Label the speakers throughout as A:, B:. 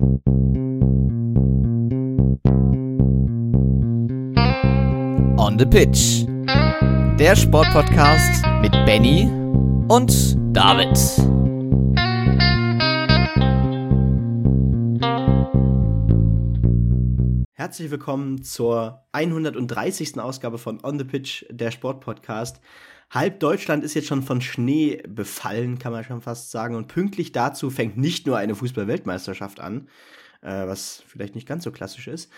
A: On the Pitch. Der Sportpodcast mit Benny und David.
B: Herzlich willkommen zur 130. Ausgabe von On the Pitch, der Sportpodcast. Halb Deutschland ist jetzt schon von Schnee befallen, kann man schon fast sagen. Und pünktlich dazu fängt nicht nur eine Fußball-Weltmeisterschaft an, äh, was vielleicht nicht ganz so klassisch ist,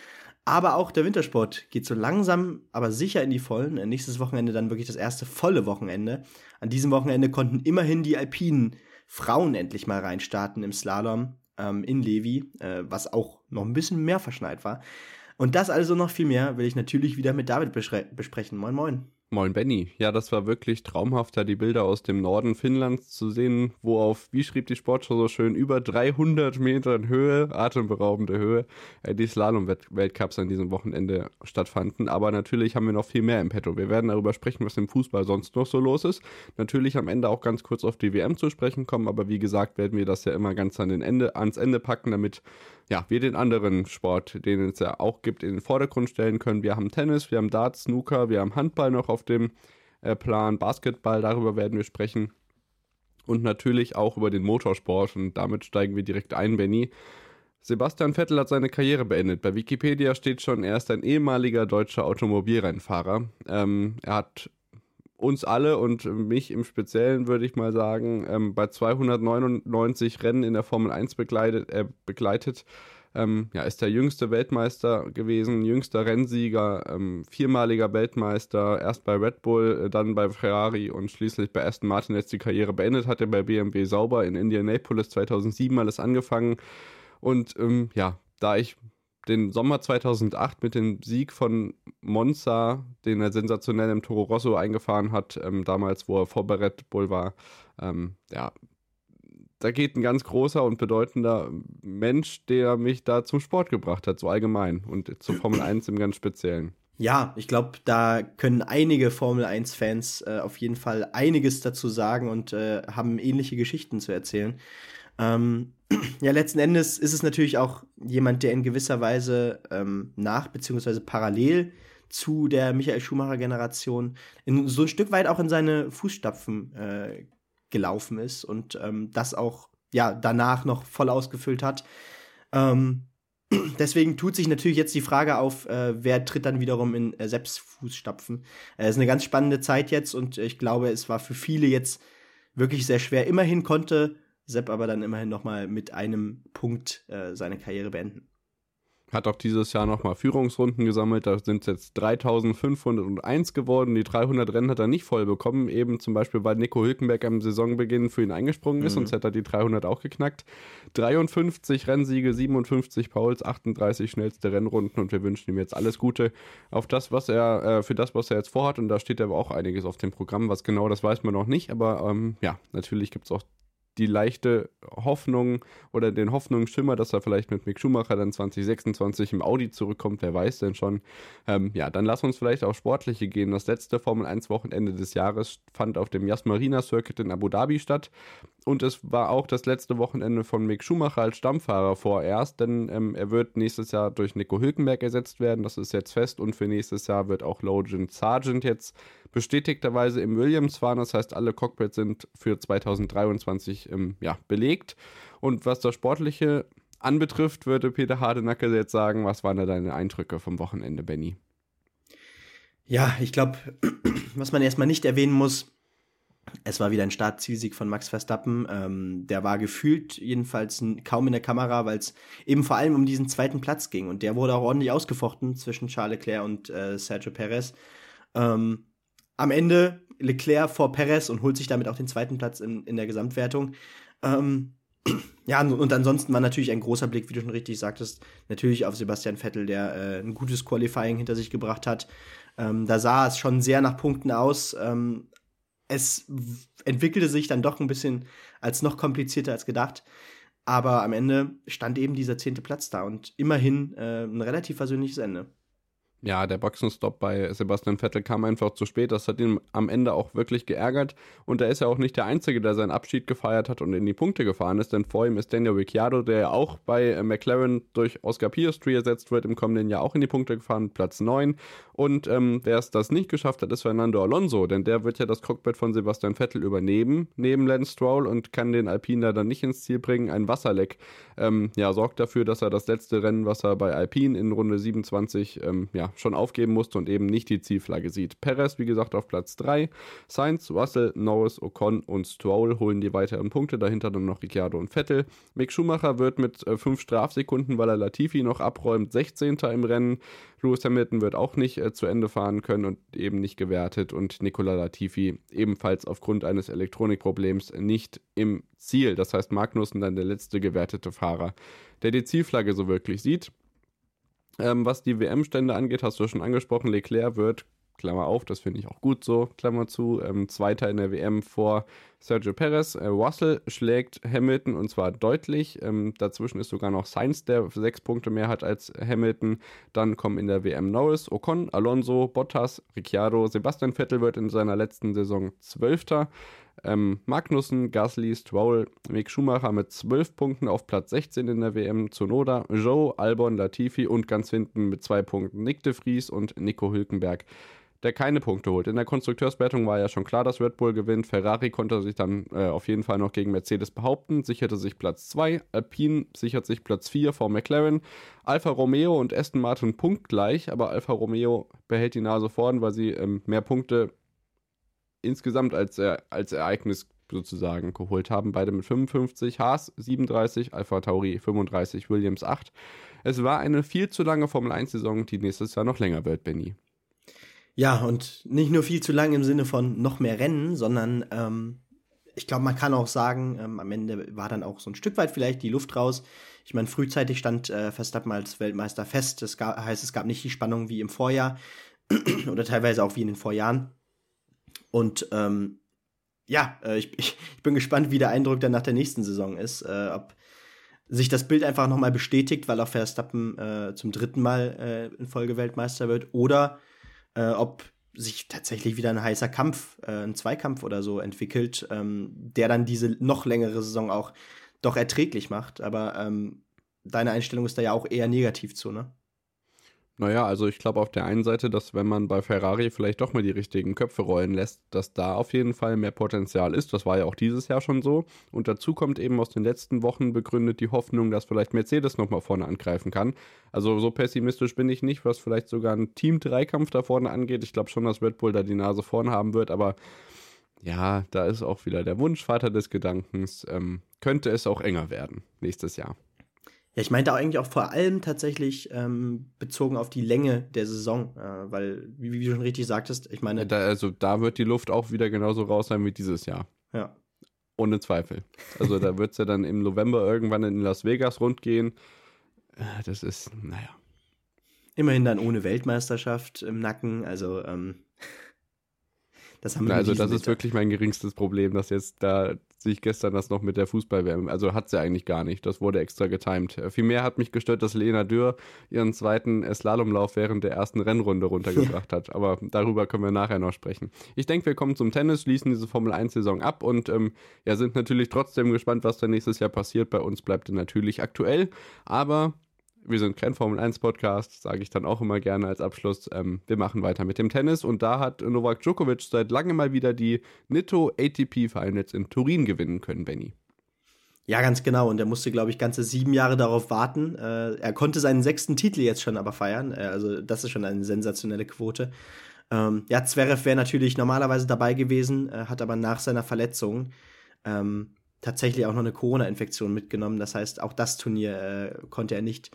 B: aber auch der Wintersport geht so langsam, aber sicher in die Vollen. Äh, nächstes Wochenende dann wirklich das erste volle Wochenende. An diesem Wochenende konnten immerhin die alpinen Frauen endlich mal reinstarten im Slalom ähm, in Levi, äh, was auch noch ein bisschen mehr verschneit war. Und das also noch viel mehr will ich natürlich wieder mit David besprechen. Moin, moin.
C: Moin Benny. Ja, das war wirklich traumhaft, da die Bilder aus dem Norden Finnlands zu sehen, wo auf, wie schrieb die Sportschau so schön, über 300 Metern Höhe, atemberaubende Höhe, äh, die Slalom-Weltcups an diesem Wochenende stattfanden. Aber natürlich haben wir noch viel mehr im Petto. Wir werden darüber sprechen, was im Fußball sonst noch so los ist. Natürlich am Ende auch ganz kurz auf die WM zu sprechen kommen, aber wie gesagt, werden wir das ja immer ganz an den Ende, ans Ende packen, damit ja, wir den anderen Sport, den es ja auch gibt, in den Vordergrund stellen können. Wir haben Tennis, wir haben Darts, Snooker, wir haben Handball noch auf dem äh, Plan, Basketball, darüber werden wir sprechen. Und natürlich auch über den Motorsport. Und damit steigen wir direkt ein, Benny. Sebastian Vettel hat seine Karriere beendet. Bei Wikipedia steht schon, er ist ein ehemaliger deutscher Automobilrennfahrer. Ähm, er hat uns alle und mich im Speziellen, würde ich mal sagen, ähm, bei 299 Rennen in der Formel 1 begleitet. Äh, begleitet. Ähm, ja, ist der jüngste Weltmeister gewesen, jüngster Rennsieger, ähm, viermaliger Weltmeister, erst bei Red Bull, äh, dann bei Ferrari und schließlich bei Aston Martin jetzt die Karriere beendet, hat er bei BMW sauber in Indianapolis 2007 alles angefangen. Und ähm, ja, da ich den Sommer 2008 mit dem Sieg von Monza, den er sensationell im Toro Rosso eingefahren hat, ähm, damals, wo er vor bei Bull war, ähm, ja, da geht ein ganz großer und bedeutender Mensch, der mich da zum Sport gebracht hat, so allgemein und zur Formel 1 im ganz Speziellen.
B: Ja, ich glaube, da können einige Formel 1-Fans äh, auf jeden Fall einiges dazu sagen und äh, haben ähnliche Geschichten zu erzählen. Ähm, ja, letzten Endes ist es natürlich auch jemand, der in gewisser Weise ähm, nach beziehungsweise parallel zu der Michael Schumacher-Generation so ein Stück weit auch in seine Fußstapfen äh, gelaufen ist und ähm, das auch ja danach noch voll ausgefüllt hat. Ähm, deswegen tut sich natürlich jetzt die Frage auf, äh, wer tritt dann wiederum in äh, Sepps Fußstapfen. Es äh, ist eine ganz spannende Zeit jetzt und ich glaube, es war für viele jetzt wirklich sehr schwer. Immerhin konnte Sepp aber dann immerhin nochmal mit einem Punkt äh, seine Karriere beenden.
C: Hat auch dieses Jahr nochmal Führungsrunden gesammelt. Da sind es jetzt 3501 geworden. Die 300 Rennen hat er nicht voll bekommen. Eben zum Beispiel, weil Nico Hülkenberg am Saisonbeginn für ihn eingesprungen ist. Mhm. Sonst hätte er die 300 auch geknackt. 53 Rennsiege, 57 Pauls, 38 schnellste Rennrunden. Und wir wünschen ihm jetzt alles Gute auf das, was er, äh, für das, was er jetzt vorhat. Und da steht aber auch einiges auf dem Programm. Was genau, das weiß man noch nicht. Aber ähm, ja, natürlich gibt es auch die leichte Hoffnung oder den Hoffnungsschimmer, dass er vielleicht mit Mick Schumacher dann 2026 im Audi zurückkommt, wer weiß denn schon. Ähm, ja, dann lass uns vielleicht auch sportliche gehen. Das letzte Formel 1 Wochenende des Jahres fand auf dem Yas Marina Circuit in Abu Dhabi statt. Und es war auch das letzte Wochenende von Mick Schumacher als Stammfahrer vorerst, denn ähm, er wird nächstes Jahr durch Nico Hülkenberg ersetzt werden. Das ist jetzt fest. Und für nächstes Jahr wird auch Logan Sargent jetzt bestätigterweise im Williams fahren. Das heißt, alle Cockpits sind für 2023 ähm, ja, belegt. Und was das Sportliche anbetrifft, würde Peter Hardenacke jetzt sagen, was waren da deine Eindrücke vom Wochenende, Benny?
B: Ja, ich glaube, was man erstmal nicht erwähnen muss, es war wieder ein Startzielsieg von Max Verstappen. Ähm, der war gefühlt jedenfalls kaum in der Kamera, weil es eben vor allem um diesen zweiten Platz ging. Und der wurde auch ordentlich ausgefochten zwischen Charles Leclerc und äh, Sergio Perez. Ähm, am Ende Leclerc vor Perez und holt sich damit auch den zweiten Platz in, in der Gesamtwertung. Ähm, ja, und ansonsten war natürlich ein großer Blick, wie du schon richtig sagtest, natürlich auf Sebastian Vettel, der äh, ein gutes Qualifying hinter sich gebracht hat. Ähm, da sah es schon sehr nach Punkten aus. Ähm, es entwickelte sich dann doch ein bisschen als noch komplizierter als gedacht. Aber am Ende stand eben dieser zehnte Platz da und immerhin äh, ein relativ versöhnliches Ende.
C: Ja, der Boxenstopp bei Sebastian Vettel kam einfach zu spät. Das hat ihn am Ende auch wirklich geärgert. Und er ist ja auch nicht der Einzige, der seinen Abschied gefeiert hat und in die Punkte gefahren ist, denn vor ihm ist Daniel Ricciardo, der ja auch bei McLaren durch Oscar Piastri ersetzt wird, im kommenden Jahr auch in die Punkte gefahren, Platz 9. Und ähm, wer es das nicht geschafft hat, ist Fernando Alonso, denn der wird ja das Cockpit von Sebastian Vettel übernehmen, neben Lance Stroll und kann den Alpine dann nicht ins Ziel bringen. Ein Wasserleck ähm, ja, sorgt dafür, dass er das letzte Rennen, was er bei Alpine in Runde 27 ähm, ja, schon aufgeben musste und eben nicht die Zielflagge sieht. Perez, wie gesagt, auf Platz 3. Sainz, Russell, Norris, Ocon und Stroll holen die weiteren Punkte. Dahinter dann noch Ricciardo und Vettel. Mick Schumacher wird mit 5 äh, Strafsekunden, weil er Latifi noch abräumt, 16. im Rennen. Lewis Hamilton wird auch nicht äh, zu Ende fahren können und eben nicht gewertet. Und Nicola Latifi ebenfalls aufgrund eines Elektronikproblems nicht im Ziel. Das heißt, Magnussen dann der letzte gewertete Fahrer, der die Zielflagge so wirklich sieht. Ähm, was die WM-Stände angeht, hast du schon angesprochen, Leclerc wird, Klammer auf, das finde ich auch gut so, Klammer zu, ähm, Zweiter in der WM vor Sergio Perez. Äh, Russell schlägt Hamilton und zwar deutlich. Ähm, dazwischen ist sogar noch Sainz, der sechs Punkte mehr hat als Hamilton. Dann kommen in der WM Norris, Ocon, Alonso, Bottas, Ricciardo, Sebastian Vettel wird in seiner letzten Saison Zwölfter. Ähm, Magnussen, Gasly, Stroll, Mick Schumacher mit 12 Punkten auf Platz 16 in der WM, Zunoda, Joe, Albon, Latifi und ganz hinten mit zwei Punkten Nick de Vries und Nico Hülkenberg, der keine Punkte holt. In der Konstrukteurswertung war ja schon klar, dass Red Bull gewinnt. Ferrari konnte sich dann äh, auf jeden Fall noch gegen Mercedes behaupten, sicherte sich Platz 2, Alpine sichert sich Platz 4 vor McLaren, Alfa Romeo und Aston Martin punktgleich, aber Alfa Romeo behält die Nase vorn, weil sie ähm, mehr Punkte insgesamt als, äh, als Ereignis sozusagen geholt haben. Beide mit 55, Haas 37, Alpha Tauri 35, Williams 8. Es war eine viel zu lange Formel 1-Saison, die nächstes Jahr noch länger wird, Benny.
B: Ja, und nicht nur viel zu lang im Sinne von noch mehr Rennen, sondern ähm, ich glaube, man kann auch sagen, ähm, am Ende war dann auch so ein Stück weit vielleicht die Luft raus. Ich meine, frühzeitig stand äh, Verstappen als Weltmeister fest. Das heißt, es gab nicht die Spannung wie im Vorjahr oder teilweise auch wie in den Vorjahren. Und ähm, ja, äh, ich, ich, bin gespannt, wie der Eindruck dann nach der nächsten Saison ist. Äh, ob sich das Bild einfach nochmal bestätigt, weil auch Verstappen äh, zum dritten Mal äh, in Folge Weltmeister wird. Oder äh, ob sich tatsächlich wieder ein heißer Kampf, äh, ein Zweikampf oder so entwickelt, ähm, der dann diese noch längere Saison auch doch erträglich macht. Aber ähm, deine Einstellung ist da ja auch eher negativ zu, ne?
C: Naja, also ich glaube auf der einen Seite, dass wenn man bei Ferrari vielleicht doch mal die richtigen Köpfe rollen lässt, dass da auf jeden Fall mehr Potenzial ist. Das war ja auch dieses Jahr schon so. Und dazu kommt eben aus den letzten Wochen begründet die Hoffnung, dass vielleicht Mercedes nochmal vorne angreifen kann. Also so pessimistisch bin ich nicht, was vielleicht sogar ein Team-Dreikampf da vorne angeht. Ich glaube schon, dass Red Bull da die Nase vorne haben wird, aber ja, da ist auch wieder der Wunschvater des Gedankens. Ähm, könnte es auch enger werden nächstes Jahr.
B: Ja, ich meinte eigentlich auch vor allem tatsächlich ähm, bezogen auf die Länge der Saison, äh, weil, wie, wie, du schon richtig sagtest, ich meine.
C: Da, also da wird die Luft auch wieder genauso raus sein wie dieses Jahr.
B: Ja.
C: Ohne Zweifel. Also da wird es ja dann im November irgendwann in Las Vegas rundgehen. Äh, das ist, naja.
B: Immerhin dann ohne Weltmeisterschaft im Nacken, also ähm,
C: das haben wir Also das ist wirklich mein geringstes Problem, dass jetzt da sich gestern das noch mit der Fußballwärme, also hat sie eigentlich gar nicht, das wurde extra getimed. Vielmehr hat mich gestört, dass Lena Dürr ihren zweiten Slalomlauf während der ersten Rennrunde runtergebracht ja. hat, aber darüber können wir nachher noch sprechen. Ich denke, wir kommen zum Tennis, schließen diese Formel 1 Saison ab und ähm, ja, sind natürlich trotzdem gespannt, was da nächstes Jahr passiert. Bei uns bleibt natürlich aktuell, aber wir sind kein Formel 1 Podcast, sage ich dann auch immer gerne als Abschluss. Ähm, wir machen weiter mit dem Tennis und da hat Novak Djokovic seit langem mal wieder die Nitto ATP Finals in Turin gewinnen können, Benny.
B: Ja, ganz genau. Und er musste, glaube ich, ganze sieben Jahre darauf warten. Äh, er konnte seinen sechsten Titel jetzt schon aber feiern. Äh, also, das ist schon eine sensationelle Quote. Ähm, ja, Zverev wäre natürlich normalerweise dabei gewesen, äh, hat aber nach seiner Verletzung ähm, tatsächlich auch noch eine Corona-Infektion mitgenommen. Das heißt, auch das Turnier äh, konnte er nicht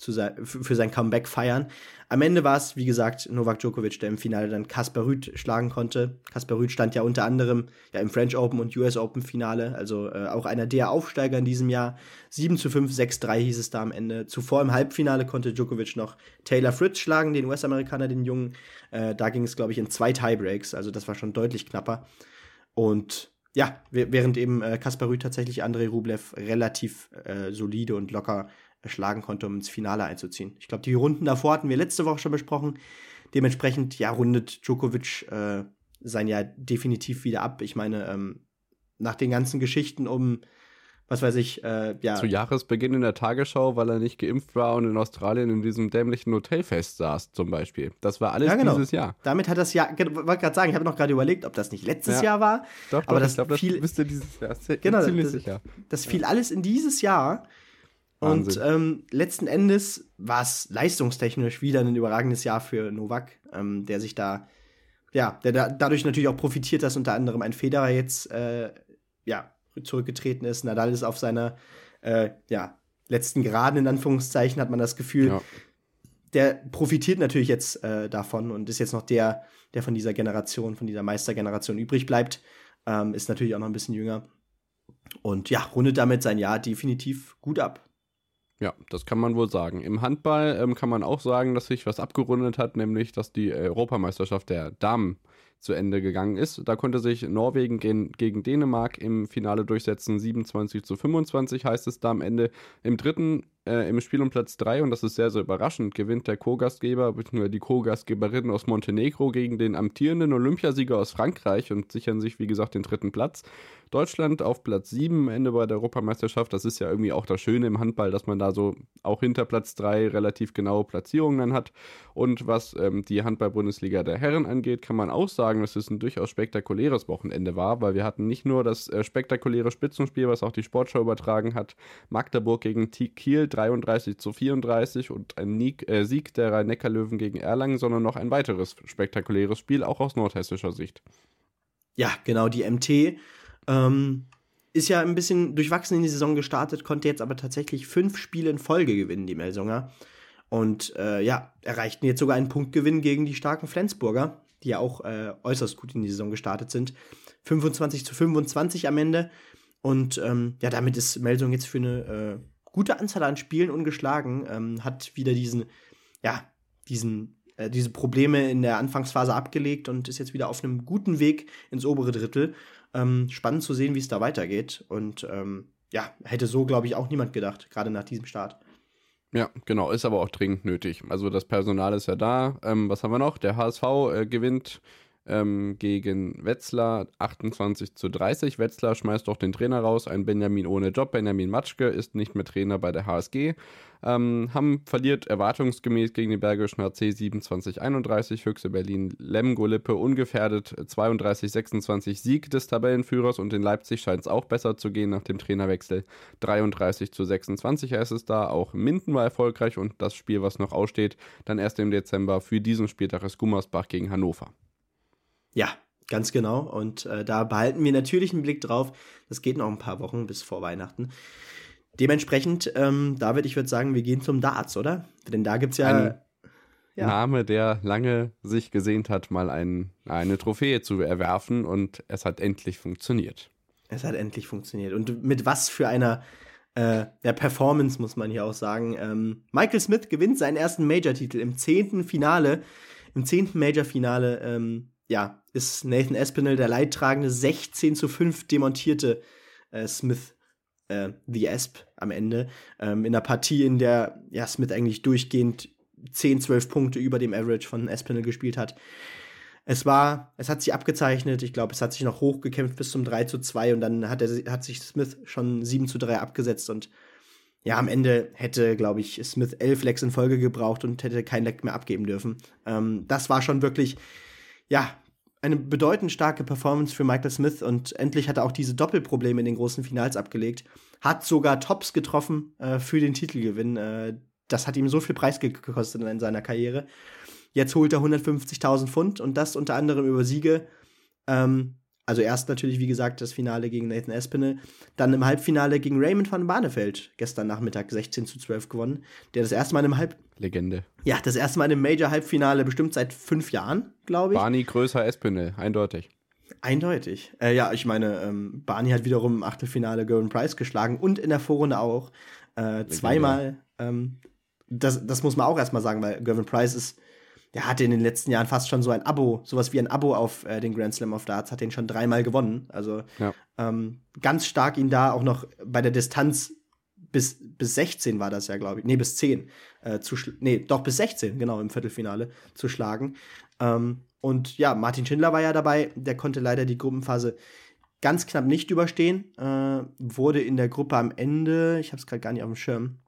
B: zu sein, für sein Comeback feiern. Am Ende war es, wie gesagt, Novak Djokovic, der im Finale dann Kasper Rüth schlagen konnte. Kasper Rüth stand ja unter anderem ja im French Open und US Open Finale, also äh, auch einer der Aufsteiger in diesem Jahr. 7 zu 5, 6-3 hieß es da am Ende. Zuvor im Halbfinale konnte Djokovic noch Taylor Fritz schlagen, den US-Amerikaner, den Jungen. Äh, da ging es, glaube ich, in zwei Tiebreaks, also das war schon deutlich knapper. Und ja, während eben äh, Kaspar Rüth tatsächlich Andrei Rublev relativ äh, solide und locker schlagen konnte, um ins Finale einzuziehen. Ich glaube, die Runden davor hatten wir letzte Woche schon besprochen. Dementsprechend, ja, rundet Djokovic äh, sein Jahr definitiv wieder ab. Ich meine, ähm, nach den ganzen Geschichten um was weiß ich, äh, ja.
C: Zu Jahresbeginn in der Tagesschau, weil er nicht geimpft war und in Australien in diesem dämlichen Hotelfest saß, zum Beispiel. Das war alles ja, genau. dieses Jahr.
B: Damit hat das Jahr, wollte gerade sagen, ich habe noch gerade überlegt, ob das nicht letztes ja. Jahr war.
C: Doch, aber doch, das ich glaube, das müsste dieses Jahr.
B: Genau, ziemlich das, sicher. Das fiel alles in dieses Jahr. Wahnsinn. Und ähm, letzten Endes war es leistungstechnisch wieder ein überragendes Jahr für Novak, ähm, der sich da, ja, der da, dadurch natürlich auch profitiert, dass unter anderem ein Federer jetzt, äh, ja, zurückgetreten ist. Nadal ist auf seiner äh, ja, letzten Geraden, in Anführungszeichen, hat man das Gefühl. Ja. Der profitiert natürlich jetzt äh, davon und ist jetzt noch der, der von dieser Generation, von dieser Meistergeneration übrig bleibt. Ähm, ist natürlich auch noch ein bisschen jünger. Und ja, rundet damit sein Jahr definitiv gut ab.
C: Ja, das kann man wohl sagen. Im Handball ähm, kann man auch sagen, dass sich was abgerundet hat, nämlich dass die Europameisterschaft der Damen zu Ende gegangen ist. Da konnte sich Norwegen gegen, gegen Dänemark im Finale durchsetzen. 27 zu 25 heißt es da am Ende. Im dritten, äh, im Spiel um Platz 3, und das ist sehr, sehr überraschend, gewinnt der Co-Gastgeber, bzw. die Co-Gastgeberin aus Montenegro gegen den amtierenden Olympiasieger aus Frankreich und sichern sich, wie gesagt, den dritten Platz. Deutschland auf Platz 7 am Ende bei der Europameisterschaft. Das ist ja irgendwie auch das Schöne im Handball, dass man da so auch hinter Platz 3 relativ genaue Platzierungen dann hat. Und was ähm, die Handball-Bundesliga der Herren angeht, kann man auch sagen, dass es ein durchaus spektakuläres Wochenende war, weil wir hatten nicht nur das äh, spektakuläre Spitzenspiel, was auch die Sportschau übertragen hat, Magdeburg gegen Kiel 33 zu 34 und ein äh, Sieg der Rhein-Neckar-Löwen gegen Erlangen, sondern noch ein weiteres spektakuläres Spiel, auch aus nordhessischer Sicht.
B: Ja, genau, die MT ähm, ist ja ein bisschen durchwachsen in die Saison gestartet, konnte jetzt aber tatsächlich fünf Spiele in Folge gewinnen, die Melsunger. Und äh, ja, erreichten jetzt sogar einen Punktgewinn gegen die starken Flensburger, die ja auch äh, äußerst gut in die Saison gestartet sind. 25 zu 25 am Ende. Und ähm, ja, damit ist Melsung jetzt für eine äh, gute Anzahl an Spielen ungeschlagen. Ähm, hat wieder diesen, ja, diesen, äh, diese Probleme in der Anfangsphase abgelegt und ist jetzt wieder auf einem guten Weg ins obere Drittel. Ähm, spannend zu sehen, wie es da weitergeht. Und ähm, ja, hätte so, glaube ich, auch niemand gedacht, gerade nach diesem Start.
C: Ja, genau, ist aber auch dringend nötig. Also das Personal ist ja da. Ähm, was haben wir noch? Der HSV äh, gewinnt ähm, gegen Wetzlar 28 zu 30. Wetzlar schmeißt doch den Trainer raus, ein Benjamin ohne Job. Benjamin Matschke ist nicht mehr Trainer bei der HSG. Ähm, Hamm verliert erwartungsgemäß gegen den Bergischen HC 27-31. Füchse Berlin Lemgo-Lippe ungefährdet 32-26 Sieg des Tabellenführers und in Leipzig scheint es auch besser zu gehen nach dem Trainerwechsel. 33 zu 26 heißt es da. Auch Minden war erfolgreich und das Spiel, was noch aussteht, dann erst im Dezember für diesen Spieltag ist Gummersbach gegen Hannover.
B: Ja, ganz genau. Und äh, da behalten wir natürlich einen Blick drauf. Das geht noch ein paar Wochen bis vor Weihnachten. Dementsprechend, ähm, David, ich würde sagen, wir gehen zum Darts, oder? Denn da gibt es ja. Ein
C: ja. Name, der lange sich gesehnt hat, mal ein, eine Trophäe zu erwerfen und es hat endlich funktioniert.
B: Es hat endlich funktioniert. Und mit was für einer äh, ja, Performance, muss man hier auch sagen. Ähm, Michael Smith gewinnt seinen ersten Major-Titel im zehnten Finale. Im zehnten Major-Finale ähm, ja, ist Nathan Espinel der leidtragende 16 zu 5 demontierte äh, Smith äh, The Asp am Ende. Ähm, in der Partie, in der ja, Smith eigentlich durchgehend 10, 12 Punkte über dem Average von Espinel gespielt hat. Es war, es hat sich abgezeichnet, ich glaube, es hat sich noch hochgekämpft bis zum 3 zu 2 und dann hat, er, hat sich Smith schon 7 zu 3 abgesetzt und ja, am Ende hätte, glaube ich, Smith elf Lecks in Folge gebraucht und hätte kein Leck mehr abgeben dürfen. Ähm, das war schon wirklich ja, eine bedeutend starke Performance für Michael Smith und endlich hat er auch diese Doppelprobleme in den großen Finals abgelegt. Hat sogar Tops getroffen äh, für den Titelgewinn. Äh, das hat ihm so viel Preis gekostet in seiner Karriere. Jetzt holt er 150.000 Pfund und das unter anderem über Siege ähm, also erst natürlich, wie gesagt, das Finale gegen Nathan Espinel, dann im Halbfinale gegen Raymond van Barneveld gestern Nachmittag 16 zu 12 gewonnen, der das erste Mal im Halb...
C: Legende.
B: Ja, das erste Mal im Major-Halbfinale bestimmt seit fünf Jahren, glaube ich.
C: Barney größer Espinel, eindeutig.
B: Eindeutig. Äh, ja, ich meine, ähm, Barney hat wiederum im Achtelfinale Golden Price geschlagen und in der Vorrunde auch. Äh, zweimal. Ähm, das, das muss man auch erstmal sagen, weil Gervin Price ist der hatte in den letzten Jahren fast schon so ein Abo, sowas wie ein Abo auf äh, den Grand Slam of Darts, hat den schon dreimal gewonnen. Also ja. ähm, ganz stark ihn da auch noch bei der Distanz bis, bis 16 war das ja, glaube ich. Nee, bis 10. Äh, zu nee, doch bis 16, genau, im Viertelfinale zu schlagen. Ähm, und ja, Martin Schindler war ja dabei. Der konnte leider die Gruppenphase ganz knapp nicht überstehen. Äh, wurde in der Gruppe am Ende, ich habe es gerade gar nicht auf dem Schirm,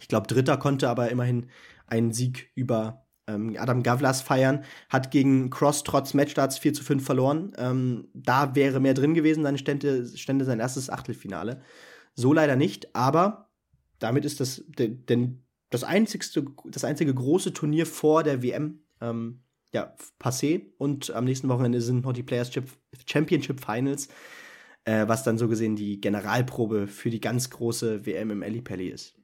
B: ich glaube, Dritter konnte aber immerhin einen Sieg über ähm, Adam Gavlas feiern. Hat gegen Cross trotz Matchstarts 4 zu 5 verloren. Ähm, da wäre mehr drin gewesen, dann stände, stände sein erstes Achtelfinale. So leider nicht, aber damit ist das denn das einzigste, das einzige große Turnier vor der WM ähm, ja, passé. Und am nächsten Wochenende sind noch die Players Championship Finals, äh, was dann so gesehen die Generalprobe für die ganz große WM im Ellipelli ist.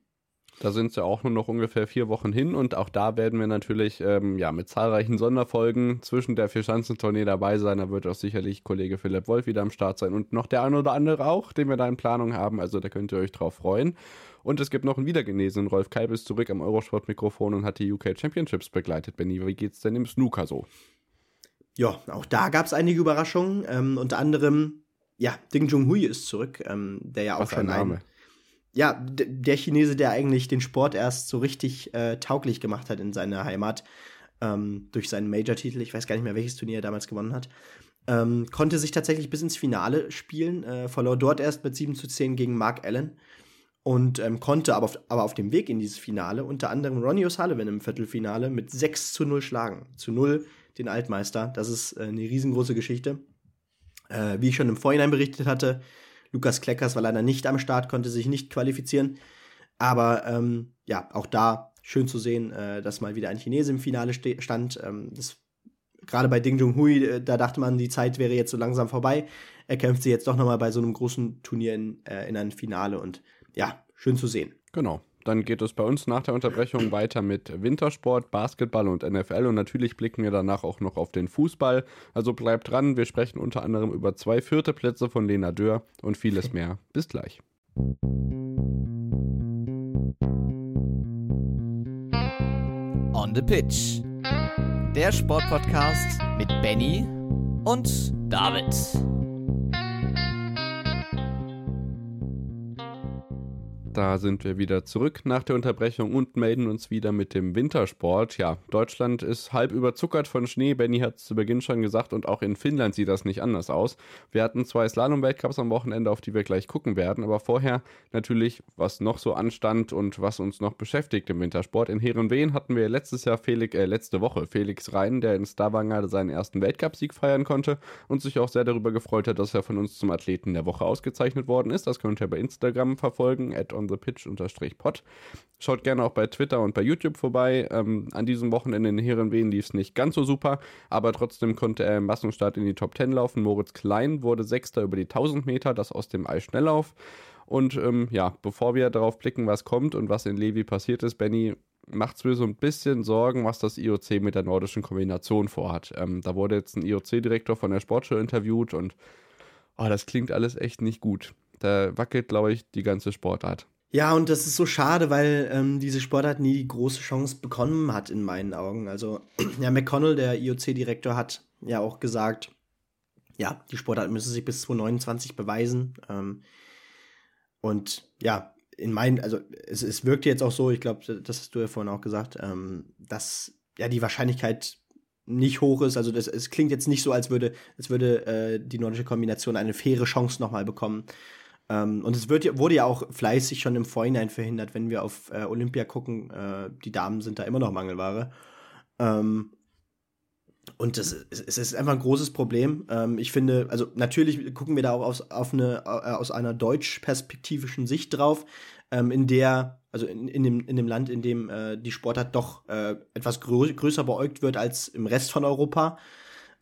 C: Da sind es ja auch nur noch ungefähr vier Wochen hin und auch da werden wir natürlich ähm, ja, mit zahlreichen Sonderfolgen zwischen der Vierschanzentournee dabei sein. Da wird auch sicherlich Kollege Philipp Wolf wieder am Start sein und noch der ein oder andere auch, den wir da in Planung haben. Also da könnt ihr euch drauf freuen. Und es gibt noch einen wiedergenesenen Rolf Kalbis zurück am Eurosport-Mikrofon und hat die UK Championships begleitet. Benny, wie geht's denn im Snooker so?
B: Ja, auch da gab es einige Überraschungen. Ähm, unter anderem, ja, Ding Junhui ist zurück, ähm, der ja auch Was schon ein, ja, der Chinese, der eigentlich den Sport erst so richtig äh, tauglich gemacht hat in seiner Heimat ähm, durch seinen Major-Titel. Ich weiß gar nicht mehr, welches Turnier er damals gewonnen hat. Ähm, konnte sich tatsächlich bis ins Finale spielen, äh, verlor dort erst mit 7 zu 10 gegen Mark Allen und ähm, konnte aber auf, aber auf dem Weg in dieses Finale unter anderem Ronnie O'Sullivan im Viertelfinale mit 6 zu 0 schlagen. Zu 0 den Altmeister. Das ist äh, eine riesengroße Geschichte. Äh, wie ich schon im Vorhinein berichtet hatte, Lukas Kleckers war leider nicht am Start, konnte sich nicht qualifizieren. Aber ähm, ja, auch da schön zu sehen, äh, dass mal wieder ein Chinese im Finale stand. Ähm, Gerade bei Ding Junhui, äh, da dachte man, die Zeit wäre jetzt so langsam vorbei. Er kämpft sie jetzt doch nochmal bei so einem großen Turnier in, äh, in ein Finale und ja, schön zu sehen.
C: Genau. Dann geht es bei uns nach der Unterbrechung weiter mit Wintersport, Basketball und NFL und natürlich blicken wir danach auch noch auf den Fußball. Also bleibt dran, wir sprechen unter anderem über zwei vierte Plätze von Lena Dörr und vieles mehr. Bis gleich.
A: On the Pitch. Der Sportpodcast mit Benny und David.
C: Da sind wir wieder zurück nach der Unterbrechung und melden uns wieder mit dem Wintersport. Ja, Deutschland ist halb überzuckert von Schnee. Benny hat es zu Beginn schon gesagt und auch in Finnland sieht das nicht anders aus. Wir hatten zwei Slalom-Weltcups am Wochenende, auf die wir gleich gucken werden. Aber vorher natürlich, was noch so anstand und was uns noch beschäftigt im Wintersport. In Herenveen hatten wir letztes Jahr Felix, äh, letzte Woche Felix Rhein, der in Stavanger seinen ersten Weltcupsieg feiern konnte und sich auch sehr darüber gefreut hat, dass er von uns zum Athleten der Woche ausgezeichnet worden ist. Das könnt ihr bei Instagram verfolgen, on the pitch-pod. Schaut gerne auch bei Twitter und bei YouTube vorbei. Ähm, an diesem Wochenende in Herrenwehen lief es nicht ganz so super, aber trotzdem konnte er im Massenstart in die Top 10 laufen. Moritz Klein wurde Sechster über die 1000 Meter, das aus dem Eisschnelllauf. Und ähm, ja, bevor wir darauf blicken, was kommt und was in Levi passiert ist, Benny, macht es mir so ein bisschen Sorgen, was das IOC mit der nordischen Kombination vorhat. Ähm, da wurde jetzt ein IOC-Direktor von der Sportschau interviewt und oh, das klingt alles echt nicht gut. Da wackelt, glaube ich, die ganze Sportart.
B: Ja, und das ist so schade, weil ähm, diese Sportart nie die große Chance bekommen hat, in meinen Augen. Also, ja, McConnell, der IOC-Direktor, hat ja auch gesagt, ja, die Sportart müsse sich bis 2029 beweisen. Ähm, und ja, in meinen, also es, es wirkt jetzt auch so, ich glaube, das hast du ja vorhin auch gesagt, ähm, dass ja die Wahrscheinlichkeit nicht hoch ist. Also das, es klingt jetzt nicht so, als würde, als würde äh, die nordische Kombination eine faire Chance nochmal bekommen. Ähm, und es wird, wurde ja auch fleißig schon im Vorhinein verhindert, wenn wir auf äh, Olympia gucken. Äh, die Damen sind da immer noch Mangelware. Ähm, und das, es ist einfach ein großes Problem. Ähm, ich finde, also natürlich gucken wir da auch aus, auf eine, äh, aus einer deutsch-perspektivischen Sicht drauf, ähm, in der, also in, in, dem, in dem Land, in dem äh, die Sportart doch äh, etwas grö größer beäugt wird als im Rest von Europa.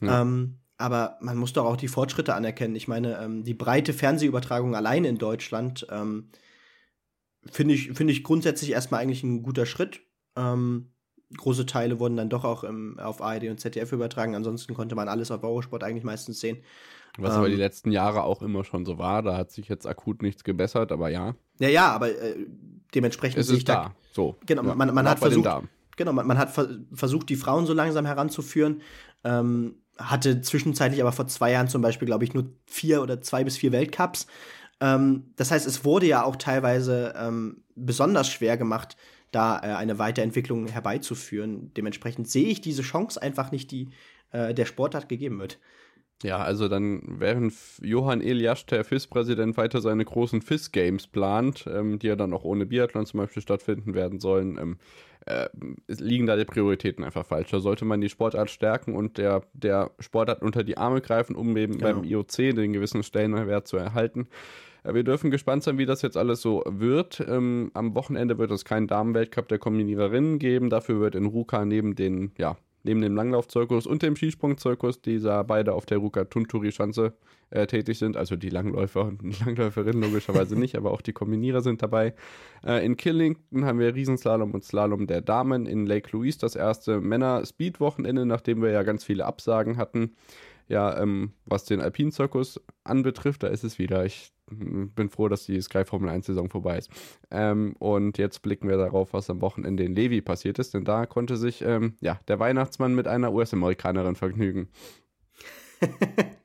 B: Ja. Ähm, aber man muss doch auch die Fortschritte anerkennen. Ich meine, ähm, die breite Fernsehübertragung allein in Deutschland ähm, finde ich, find ich grundsätzlich erstmal eigentlich ein guter Schritt. Ähm, große Teile wurden dann doch auch im, auf ARD und ZDF übertragen. Ansonsten konnte man alles auf Eurosport eigentlich meistens sehen.
C: Was aber die ähm, letzten Jahre auch immer schon so war. Da hat sich jetzt akut nichts gebessert, aber ja.
B: Ja, ja, aber äh, dementsprechend
C: es ist da. da. So.
B: Genau, ja. man, man hat versucht. Genau, man, man hat ver versucht, die Frauen so langsam heranzuführen. Ähm, hatte zwischenzeitlich aber vor zwei Jahren zum Beispiel, glaube ich, nur vier oder zwei bis vier Weltcups. Ähm, das heißt, es wurde ja auch teilweise ähm, besonders schwer gemacht, da äh, eine Weiterentwicklung herbeizuführen. Dementsprechend sehe ich diese Chance einfach nicht, die äh, der Sportart gegeben wird.
C: Ja, also dann, während Johann Elias, der FIS-Präsident, weiter seine großen FIS-Games plant, ähm, die ja dann auch ohne Biathlon zum Beispiel stattfinden werden sollen, ähm, äh, liegen da die Prioritäten einfach falsch. Da sollte man die Sportart stärken und der, der Sportart unter die Arme greifen, um eben genau. beim IOC den gewissen Stellenwert zu erhalten. Äh, wir dürfen gespannt sein, wie das jetzt alles so wird. Ähm, am Wochenende wird es keinen Damenweltcup der Kombiniererinnen geben. Dafür wird in Ruka neben den ja, neben dem Langlaufzirkus und dem Skisprungzirkus, die da beide auf der Ruka Tunturi-Schanze äh, tätig sind. Also die Langläufer und Langläuferinnen logischerweise nicht, aber auch die Kombinierer sind dabei. Äh, in Killington haben wir Riesenslalom und Slalom der Damen. In Lake Louise das erste Männer-Speed-Wochenende, nachdem wir ja ganz viele Absagen hatten. Ja, ähm, was den Alpinzirkus anbetrifft, da ist es wieder. Ich bin froh, dass die Sky Formel 1 Saison vorbei ist. Ähm, und jetzt blicken wir darauf, was am Wochenende in Levi passiert ist, denn da konnte sich ähm, ja, der Weihnachtsmann mit einer US-Amerikanerin vergnügen.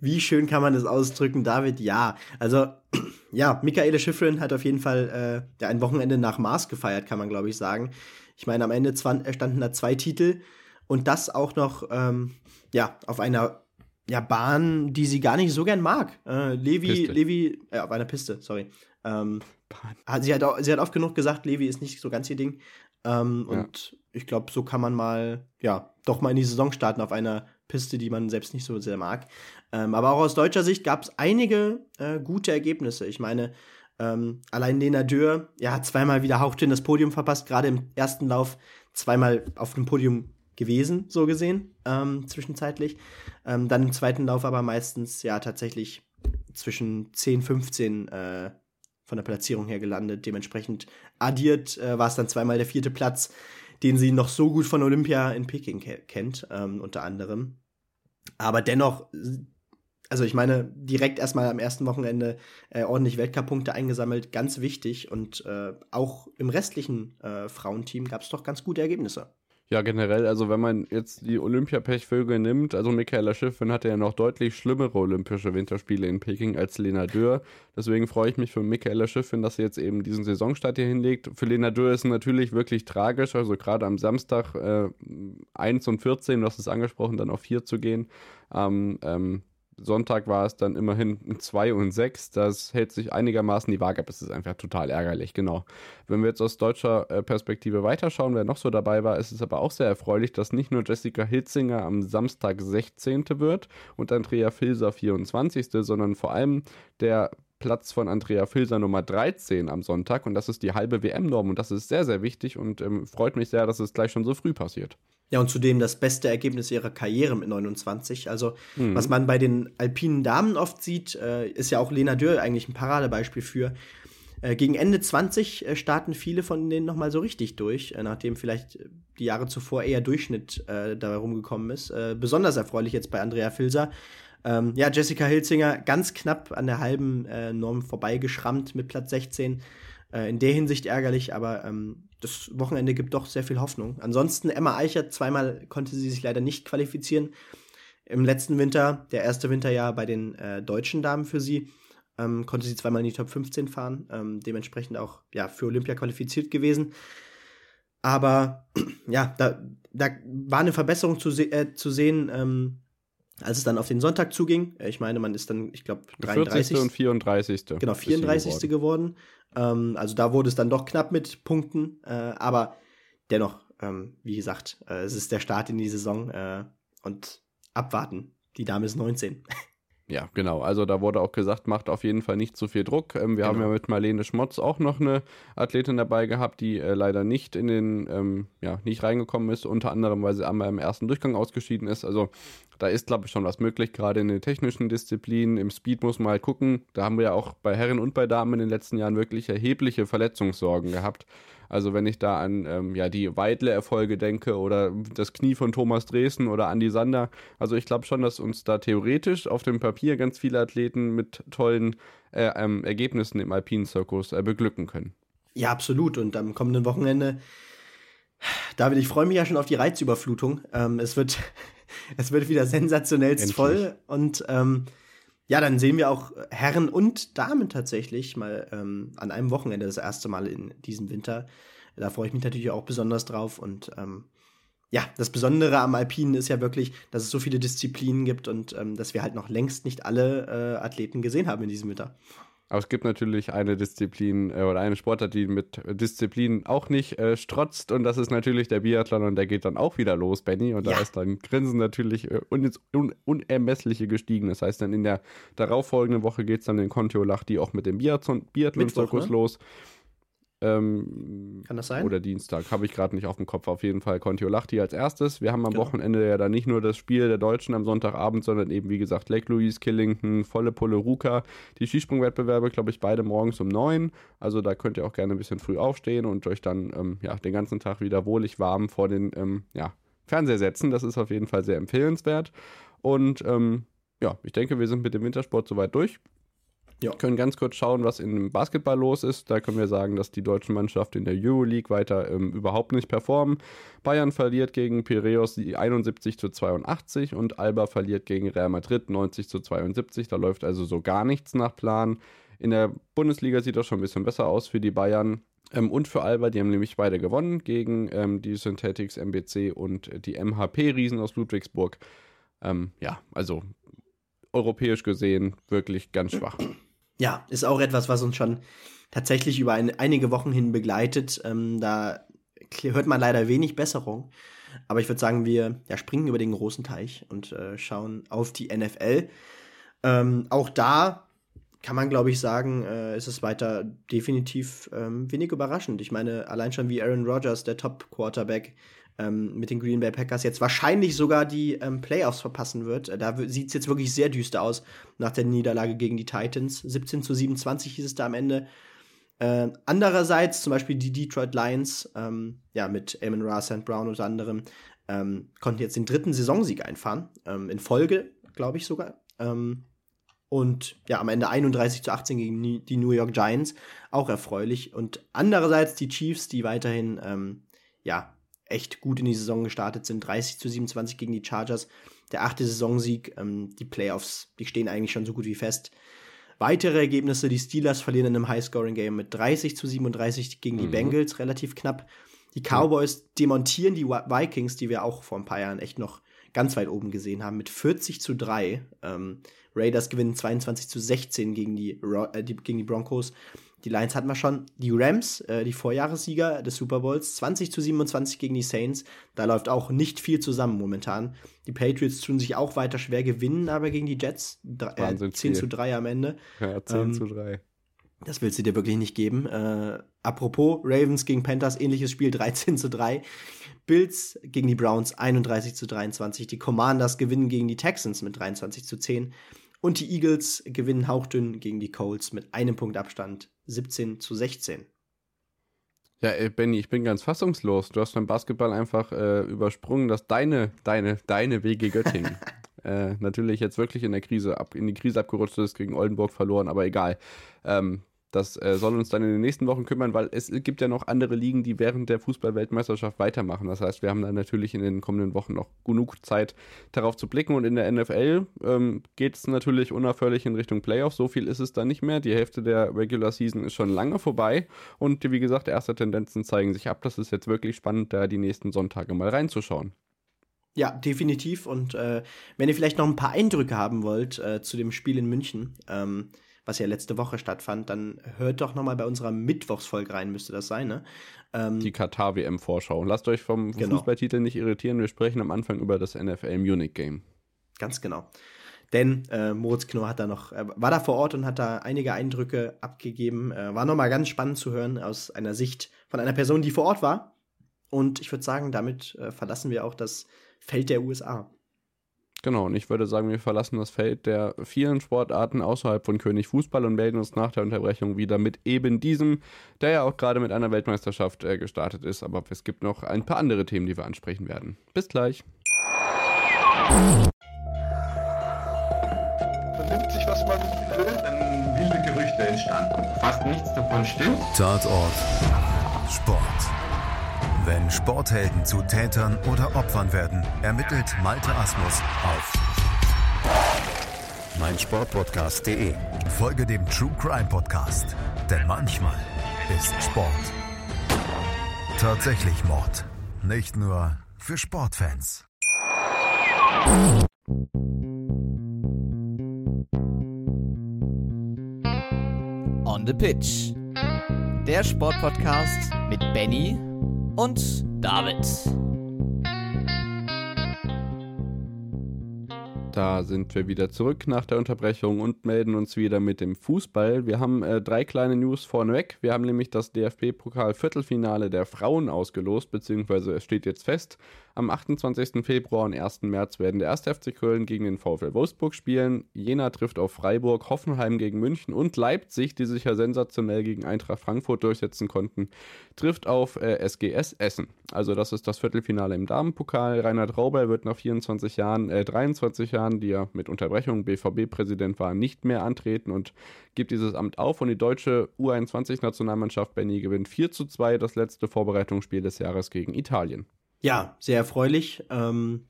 B: Wie schön kann man das ausdrücken, David? Ja, also ja, Michaela Schifrin hat auf jeden Fall äh, ein Wochenende nach Mars gefeiert, kann man glaube ich sagen. Ich meine, am Ende standen da zwei Titel und das auch noch ähm, ja auf einer ja, Bahn, die sie gar nicht so gern mag. Äh, Levi, Piste. Levi, ja, auf einer Piste, sorry. Ähm, sie, hat auch, sie hat oft genug gesagt, Levi ist nicht so ganz ihr Ding. Ähm, ja. Und ich glaube, so kann man mal, ja, doch mal in die Saison starten auf einer Piste, die man selbst nicht so sehr mag. Ähm, aber auch aus deutscher Sicht gab es einige äh, gute Ergebnisse. Ich meine, ähm, allein Lena Dürr, ja, hat zweimal wieder hauchdünn das Podium verpasst, gerade im ersten Lauf zweimal auf dem Podium gewesen, so gesehen, ähm, zwischenzeitlich. Ähm, dann im zweiten Lauf aber meistens ja tatsächlich zwischen 10, 15 äh, von der Platzierung her gelandet. Dementsprechend addiert äh, war es dann zweimal der vierte Platz, den sie noch so gut von Olympia in Peking ke kennt, ähm, unter anderem. Aber dennoch, also ich meine, direkt erstmal am ersten Wochenende äh, ordentlich Weltcup-Punkte eingesammelt, ganz wichtig. Und äh, auch im restlichen äh, Frauenteam gab es doch ganz gute Ergebnisse.
C: Ja, generell, also wenn man jetzt die Olympiapechvögel nimmt, also Michaela Schiffrin hatte ja noch deutlich schlimmere Olympische Winterspiele in Peking als Lena Dürr. Deswegen freue ich mich für Michaela Schiffrin, dass sie jetzt eben diesen Saisonstart hier hinlegt. Für Lena Dürr ist es natürlich wirklich tragisch, also gerade am Samstag äh, 1 und 14, du hast es angesprochen, dann auf 4 zu gehen. Ähm, ähm, Sonntag war es dann immerhin 2 und 6. Das hält sich einigermaßen die Waage, aber es ist einfach total ärgerlich, genau. Wenn wir jetzt aus deutscher äh, Perspektive weiterschauen, wer noch so dabei war, ist es aber auch sehr erfreulich, dass nicht nur Jessica Hitzinger am Samstag 16. wird und Andrea Filser 24., sondern vor allem der Platz von Andrea Filser Nummer 13 am Sonntag und das ist die halbe WM-Norm und das ist sehr, sehr wichtig und ähm, freut mich sehr, dass es gleich schon so früh passiert.
B: Ja, und zudem das beste Ergebnis ihrer Karriere mit 29. Also, mhm. was man bei den alpinen Damen oft sieht, äh, ist ja auch Lena Dürr eigentlich ein Paradebeispiel für. Äh, gegen Ende 20 äh, starten viele von denen nochmal so richtig durch, äh, nachdem vielleicht die Jahre zuvor eher Durchschnitt äh, dabei rumgekommen ist. Besonders erfreulich jetzt bei Andrea Filser. Ähm, ja, Jessica Hilzinger ganz knapp an der halben Norm vorbeigeschrammt mit Platz 16. in der Hinsicht ärgerlich, aber ähm, das Wochenende gibt doch sehr viel Hoffnung. Ansonsten Emma Eichert, zweimal konnte sie sich leider nicht qualifizieren. Im letzten Winter, der erste Winterjahr bei den äh, deutschen Damen für sie, ähm, konnte sie zweimal in die Top 15 fahren. Ähm, dementsprechend auch ja, für Olympia qualifiziert gewesen. Aber ja, da, da war eine Verbesserung zu, se äh, zu sehen, ähm, als es dann auf den Sonntag zuging. Ich meine, man ist dann, ich glaube,
C: 33. 40. und 34.
B: Genau, 34. geworden. Ähm, also da wurde es dann doch knapp mit Punkten, äh, aber dennoch, ähm, wie gesagt, äh, es ist der Start in die Saison äh, und abwarten. Die Dame ist 19.
C: Ja, genau. Also da wurde auch gesagt, macht auf jeden Fall nicht zu viel Druck. Ähm, wir genau. haben ja mit Marlene Schmotz auch noch eine Athletin dabei gehabt, die äh, leider nicht in den, ähm, ja, nicht reingekommen ist, unter anderem, weil sie einmal im ersten Durchgang ausgeschieden ist. Also da ist, glaube ich, schon was möglich, gerade in den technischen Disziplinen. Im Speed muss man halt gucken. Da haben wir ja auch bei Herren und bei Damen in den letzten Jahren wirklich erhebliche Verletzungssorgen gehabt. Also wenn ich da an ähm, ja, die Weidle-Erfolge denke oder das Knie von Thomas Dresden oder Andy Sander. Also ich glaube schon, dass uns da theoretisch auf dem Papier ganz viele Athleten mit tollen äh, ähm, Ergebnissen im Alpinen Zirkus äh, beglücken können.
B: Ja, absolut. Und am kommenden Wochenende, David, ich freue mich ja schon auf die Reizüberflutung. Ähm, es, wird, es wird wieder sensationell voll und ähm, ja, dann sehen wir auch Herren und Damen tatsächlich mal ähm, an einem Wochenende das erste Mal in diesem Winter. Da freue ich mich natürlich auch besonders drauf. Und ähm, ja, das Besondere am Alpinen ist ja wirklich, dass es so viele Disziplinen gibt und ähm, dass wir halt noch längst nicht alle äh, Athleten gesehen haben in diesem Winter.
C: Aber es gibt natürlich eine Disziplin äh, oder eine Sportart, die mit Disziplin auch nicht äh, strotzt und das ist natürlich der Biathlon und der geht dann auch wieder los, Benny. Und ja. da ist dann Grinsen natürlich äh, un un unermessliche gestiegen. Das heißt, dann in der darauffolgenden Woche geht es dann in Kontiolach, die auch mit dem Biathlon-Zirkus ne? los.
B: Ähm, Kann das sein?
C: Oder Dienstag, habe ich gerade nicht auf dem Kopf. Auf jeden Fall Kontiolahti als erstes. Wir haben am genau. Wochenende ja dann nicht nur das Spiel der Deutschen am Sonntagabend, sondern eben, wie gesagt, Lake Louise, Killington, volle Pulle Ruka. Die Skisprungwettbewerbe, glaube ich, beide morgens um neun. Also da könnt ihr auch gerne ein bisschen früh aufstehen und euch dann ähm, ja, den ganzen Tag wieder wohlig warm vor den ähm, ja, Fernseher setzen. Das ist auf jeden Fall sehr empfehlenswert. Und ähm, ja, ich denke, wir sind mit dem Wintersport soweit durch. Ja. Können ganz kurz schauen, was im Basketball los ist. Da können wir sagen, dass die deutsche Mannschaft in der Euroleague weiter ähm, überhaupt nicht performen. Bayern verliert gegen Piraeus 71 zu 82 und Alba verliert gegen Real Madrid 90 zu 72. Da läuft also so gar nichts nach Plan. In der Bundesliga sieht das schon ein bisschen besser aus für die Bayern. Ähm, und für Alba, die haben nämlich beide gewonnen gegen ähm, die Synthetics MBC und die MHP-Riesen aus Ludwigsburg. Ähm, ja, also europäisch gesehen wirklich ganz schwach
B: ja, ist auch etwas, was uns schon tatsächlich über ein, einige Wochen hin begleitet. Ähm, da hört man leider wenig Besserung. Aber ich würde sagen, wir ja, springen über den großen Teich und äh, schauen auf die NFL. Ähm, auch da kann man, glaube ich, sagen, äh, ist es weiter definitiv ähm, wenig überraschend. Ich meine, allein schon wie Aaron Rodgers, der Top-Quarterback, ähm, mit den Green Bay Packers jetzt wahrscheinlich sogar die ähm, Playoffs verpassen wird. Äh, da sieht es jetzt wirklich sehr düster aus nach der Niederlage gegen die Titans. 17 zu 27 hieß es da am Ende. Äh, andererseits zum Beispiel die Detroit Lions, ähm, ja, mit Amon Ra, St. Brown unter anderem, ähm, konnten jetzt den dritten Saisonsieg einfahren. Ähm, in Folge, glaube ich sogar. Ähm, und ja, am Ende 31 zu 18 gegen die New York Giants. Auch erfreulich. Und andererseits die Chiefs, die weiterhin, ähm, ja, echt gut in die Saison gestartet sind. 30 zu 27 gegen die Chargers. Der achte Saisonsieg. Ähm, die Playoffs, die stehen eigentlich schon so gut wie fest. Weitere Ergebnisse, die Steelers verlieren in einem Highscoring-Game mit 30 zu 37 gegen die mhm. Bengals, relativ knapp. Die Cowboys demontieren die Vikings, die wir auch vor ein paar Jahren echt noch ganz weit oben gesehen haben, mit 40 zu 3. Ähm, Raiders gewinnen 22 zu 16 gegen die, äh, die, gegen die Broncos. Die Lions hatten wir schon. Die Rams, äh, die Vorjahressieger des Super Bowls, 20 zu 27 gegen die Saints. Da läuft auch nicht viel zusammen momentan. Die Patriots tun sich auch weiter schwer, gewinnen aber gegen die Jets. Äh, 10 viel. zu 3 am Ende.
C: Ja, 10 ähm, zu 3.
B: Das willst du dir wirklich nicht geben. Äh, apropos, Ravens gegen Panthers, ähnliches Spiel, 13 zu 3. Bills gegen die Browns, 31 zu 23. Die Commanders gewinnen gegen die Texans mit 23 zu 10. Und die Eagles gewinnen hauchdünn gegen die Colts mit einem Punkt Abstand 17 zu 16.
C: Ja, ey, Benny, ich bin ganz fassungslos. Du hast beim Basketball einfach äh, übersprungen, dass deine, deine, deine WG Göttingen äh, natürlich jetzt wirklich in der Krise ab, in die Krise abgerutscht ist, gegen Oldenburg verloren, aber egal. Ähm, das äh, soll uns dann in den nächsten Wochen kümmern, weil es gibt ja noch andere Ligen, die während der Fußball-Weltmeisterschaft weitermachen. Das heißt, wir haben dann natürlich in den kommenden Wochen noch genug Zeit, darauf zu blicken. Und in der NFL ähm, geht es natürlich unaufhörlich in Richtung Playoffs. So viel ist es da nicht mehr. Die Hälfte der Regular Season ist schon lange vorbei. Und wie gesagt, erste Tendenzen zeigen sich ab. Das ist jetzt wirklich spannend, da die nächsten Sonntage mal reinzuschauen.
B: Ja, definitiv. Und äh, wenn ihr vielleicht noch ein paar Eindrücke haben wollt äh, zu dem Spiel in München, ähm, was ja letzte Woche stattfand, dann hört doch nochmal bei unserer Mittwochsfolge rein, müsste das sein, ne?
C: Ähm, die Katar-WM-Vorschau. Lasst euch vom genau. Fußballtitel nicht irritieren, wir sprechen am Anfang über das NFL Munich-Game.
B: Ganz genau. Denn äh, Moritz Knorr hat da noch, äh, war da vor Ort und hat da einige Eindrücke abgegeben. Äh, war nochmal ganz spannend zu hören aus einer Sicht von einer Person, die vor Ort war. Und ich würde sagen, damit äh, verlassen wir auch das Feld der USA.
C: Genau, und ich würde sagen, wir verlassen das Feld der vielen Sportarten außerhalb von König Fußball und melden uns nach der Unterbrechung wieder mit eben diesem, der ja auch gerade mit einer Weltmeisterschaft äh, gestartet ist. Aber es gibt noch ein paar andere Themen, die wir ansprechen werden. Bis gleich.
D: Vernimmt sich, was man will, dann wilde Gerüchte entstanden. Fast nichts davon stimmt.
E: Tatort. Sport. Wenn Sporthelden zu Tätern oder Opfern werden, ermittelt Malte Asmus auf meinsportpodcast.de. Folge dem True Crime Podcast, denn manchmal ist Sport tatsächlich Mord. Nicht nur für Sportfans.
A: On the Pitch. Der Sportpodcast mit Benny und David.
C: Da sind wir wieder zurück nach der Unterbrechung und melden uns wieder mit dem Fußball. Wir haben äh, drei kleine News vorneweg. Wir haben nämlich das DFB-Pokal-Viertelfinale der Frauen ausgelost, beziehungsweise es steht jetzt fest. Am 28. Februar und 1. März werden der 1. FC Köln gegen den VfL Wolfsburg spielen. Jena trifft auf Freiburg, Hoffenheim gegen München und Leipzig, die sich ja sensationell gegen Eintracht Frankfurt durchsetzen konnten, trifft auf äh, SGS Essen. Also das ist das Viertelfinale im Damenpokal. Reinhard Rauber wird nach 24 Jahren, äh, 23 Jahren, die er mit Unterbrechung BVB-Präsident war, nicht mehr antreten und gibt dieses Amt auf. Und die deutsche U21-Nationalmannschaft Benny gewinnt 4 zu 2 das letzte Vorbereitungsspiel des Jahres gegen Italien.
B: Ja, sehr erfreulich. Ähm,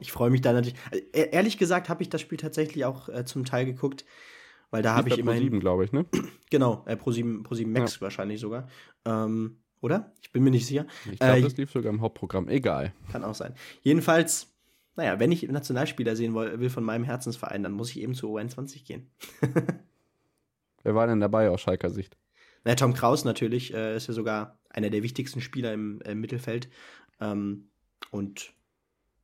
B: ich freue mich da natürlich. Also, ehrlich gesagt habe ich das Spiel tatsächlich auch äh, zum Teil geguckt, weil da habe ich immerhin.
C: Pro 7, glaube ich, ne?
B: Genau, äh, Pro 7, Pro 7 Max ja. wahrscheinlich sogar. Ähm, oder? Ich bin mir nicht sicher.
C: Ich glaube, äh, das lief sogar im Hauptprogramm. Egal.
B: Kann auch sein. Jedenfalls, naja, wenn ich Nationalspieler sehen will von meinem Herzensverein, dann muss ich eben zur U21 gehen.
C: Wer war denn dabei aus Schalker Sicht?
B: Na, Tom Kraus natürlich, äh, ist ja sogar einer der wichtigsten Spieler im, im Mittelfeld. Ähm, und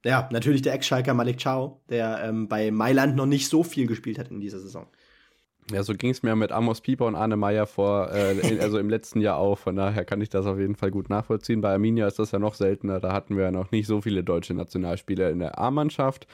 B: ja, natürlich der Ex-Schalker Malik Chow, der ähm, bei Mailand noch nicht so viel gespielt hat in dieser Saison.
C: Ja, so ging es mir mit Amos Pieper und Arne Meyer vor, äh, also im letzten Jahr auch. Von daher kann ich das auf jeden Fall gut nachvollziehen. Bei Arminia ist das ja noch seltener. Da hatten wir ja noch nicht so viele deutsche Nationalspieler in der A-Mannschaft.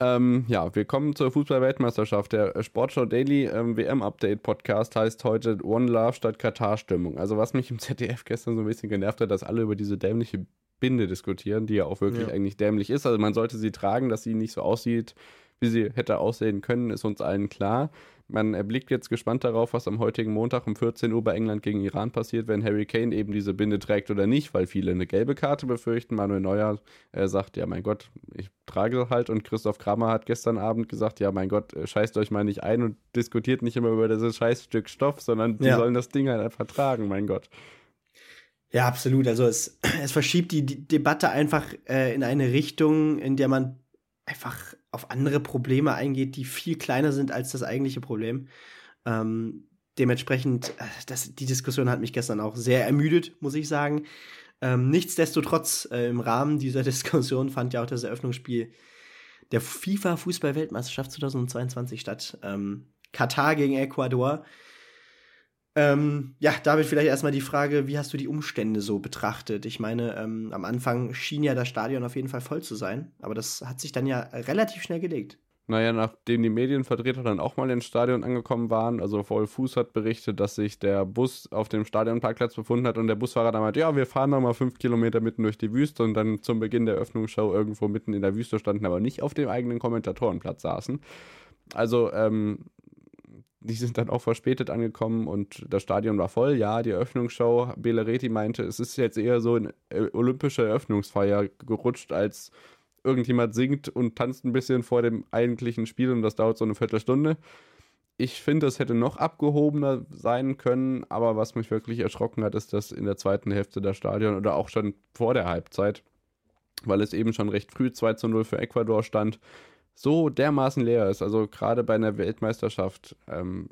C: Ähm, ja, wir kommen zur Fußball-Weltmeisterschaft. Der Sportschau Daily ähm, WM-Update-Podcast heißt heute One Love statt Katar-Stimmung. Also, was mich im ZDF gestern so ein bisschen genervt hat, dass alle über diese dämliche Binde diskutieren, die ja auch wirklich ja. eigentlich dämlich ist. Also man sollte sie tragen, dass sie nicht so aussieht, wie sie hätte aussehen können, ist uns allen klar. Man erblickt jetzt gespannt darauf, was am heutigen Montag um 14 Uhr bei England gegen Iran passiert, wenn Harry Kane eben diese Binde trägt oder nicht, weil viele eine gelbe Karte befürchten. Manuel Neuer äh, sagt, ja mein Gott, ich trage halt und Christoph Kramer hat gestern Abend gesagt, ja mein Gott, äh, scheißt euch mal nicht ein und diskutiert nicht immer über dieses scheiß Stück Stoff, sondern die ja. sollen das Ding halt einfach tragen, mein Gott.
B: Ja, absolut. Also es, es verschiebt die, die Debatte einfach äh, in eine Richtung, in der man einfach auf andere Probleme eingeht, die viel kleiner sind als das eigentliche Problem. Ähm, dementsprechend, äh, das, die Diskussion hat mich gestern auch sehr ermüdet, muss ich sagen. Ähm, nichtsdestotrotz, äh, im Rahmen dieser Diskussion fand ja auch das Eröffnungsspiel der FIFA-Fußball-Weltmeisterschaft 2022 statt. Ähm, Katar gegen Ecuador. Ähm, ja, David, vielleicht erstmal die Frage, wie hast du die Umstände so betrachtet? Ich meine, ähm, am Anfang schien ja das Stadion auf jeden Fall voll zu sein, aber das hat sich dann ja relativ schnell gelegt.
C: Naja, nachdem die Medienvertreter dann auch mal ins Stadion angekommen waren, also Paul Fuß hat berichtet, dass sich der Bus auf dem Stadionparkplatz befunden hat und der Busfahrer dann meinte, ja, wir fahren noch mal fünf Kilometer mitten durch die Wüste und dann zum Beginn der Öffnungsshow irgendwo mitten in der Wüste standen, aber nicht auf dem eigenen Kommentatorenplatz saßen. Also, ähm, die sind dann auch verspätet angekommen und das Stadion war voll. Ja, die Eröffnungsshow, Belereti meinte, es ist jetzt eher so eine olympische Eröffnungsfeier gerutscht, als irgendjemand singt und tanzt ein bisschen vor dem eigentlichen Spiel und das dauert so eine Viertelstunde. Ich finde, es hätte noch abgehobener sein können, aber was mich wirklich erschrocken hat, ist, dass in der zweiten Hälfte der Stadion oder auch schon vor der Halbzeit, weil es eben schon recht früh 2 zu 0 für Ecuador stand, so dermaßen leer ist. Also gerade bei einer Weltmeisterschaft ähm,